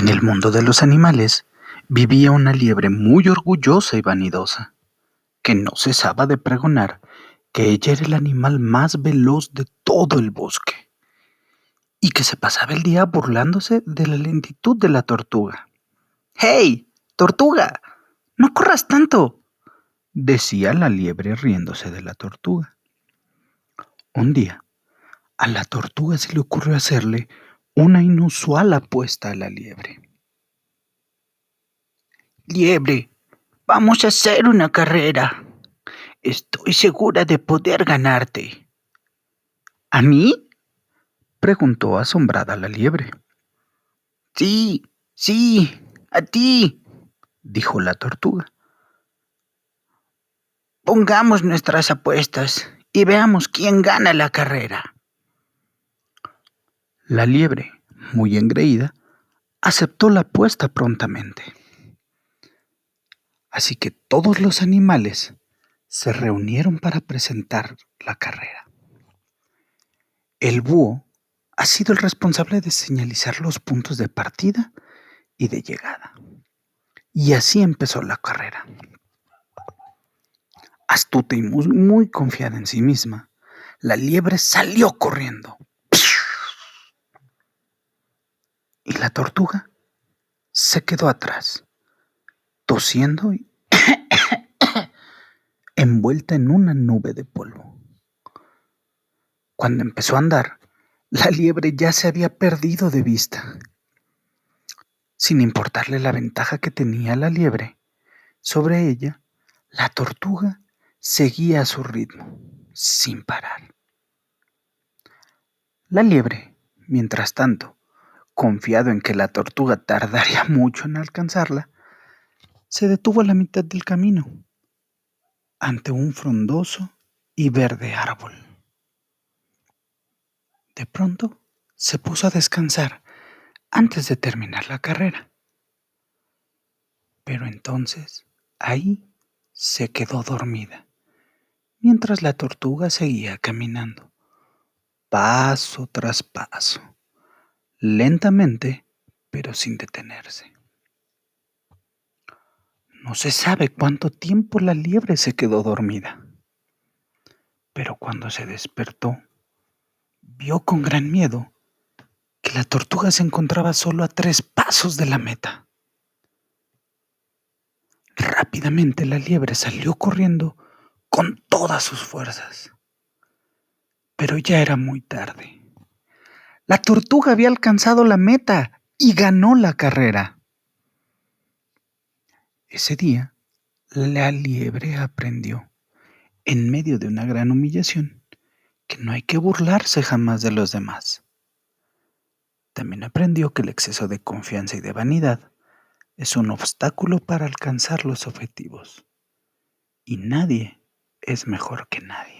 En el mundo de los animales vivía una liebre muy orgullosa y vanidosa, que no cesaba de pregonar que ella era el animal más veloz de todo el bosque, y que se pasaba el día burlándose de la lentitud de la tortuga. ¡Hey, tortuga! ¡No corras tanto! decía la liebre riéndose de la tortuga. Un día, a la tortuga se le ocurrió hacerle una inusual apuesta a la liebre. Liebre, vamos a hacer una carrera. Estoy segura de poder ganarte. ¿A mí? preguntó asombrada la liebre. Sí, sí, a ti, dijo la tortuga. Pongamos nuestras apuestas y veamos quién gana la carrera. La liebre, muy engreída, aceptó la apuesta prontamente. Así que todos los animales se reunieron para presentar la carrera. El búho ha sido el responsable de señalizar los puntos de partida y de llegada. Y así empezó la carrera. Astuta y muy, muy confiada en sí misma, la liebre salió corriendo y la tortuga se quedó atrás, tosiendo y envuelta en una nube de polvo. Cuando empezó a andar, la liebre ya se había perdido de vista. Sin importarle la ventaja que tenía la liebre sobre ella, la tortuga seguía a su ritmo, sin parar. La liebre, mientras tanto, confiado en que la tortuga tardaría mucho en alcanzarla, se detuvo a la mitad del camino, ante un frondoso y verde árbol. De pronto se puso a descansar antes de terminar la carrera. Pero entonces ahí se quedó dormida, mientras la tortuga seguía caminando, paso tras paso lentamente, pero sin detenerse. No se sabe cuánto tiempo la liebre se quedó dormida, pero cuando se despertó, vio con gran miedo que la tortuga se encontraba solo a tres pasos de la meta. Rápidamente la liebre salió corriendo con todas sus fuerzas, pero ya era muy tarde. La tortuga había alcanzado la meta y ganó la carrera. Ese día, la liebre aprendió, en medio de una gran humillación, que no hay que burlarse jamás de los demás. También aprendió que el exceso de confianza y de vanidad es un obstáculo para alcanzar los objetivos. Y nadie es mejor que nadie.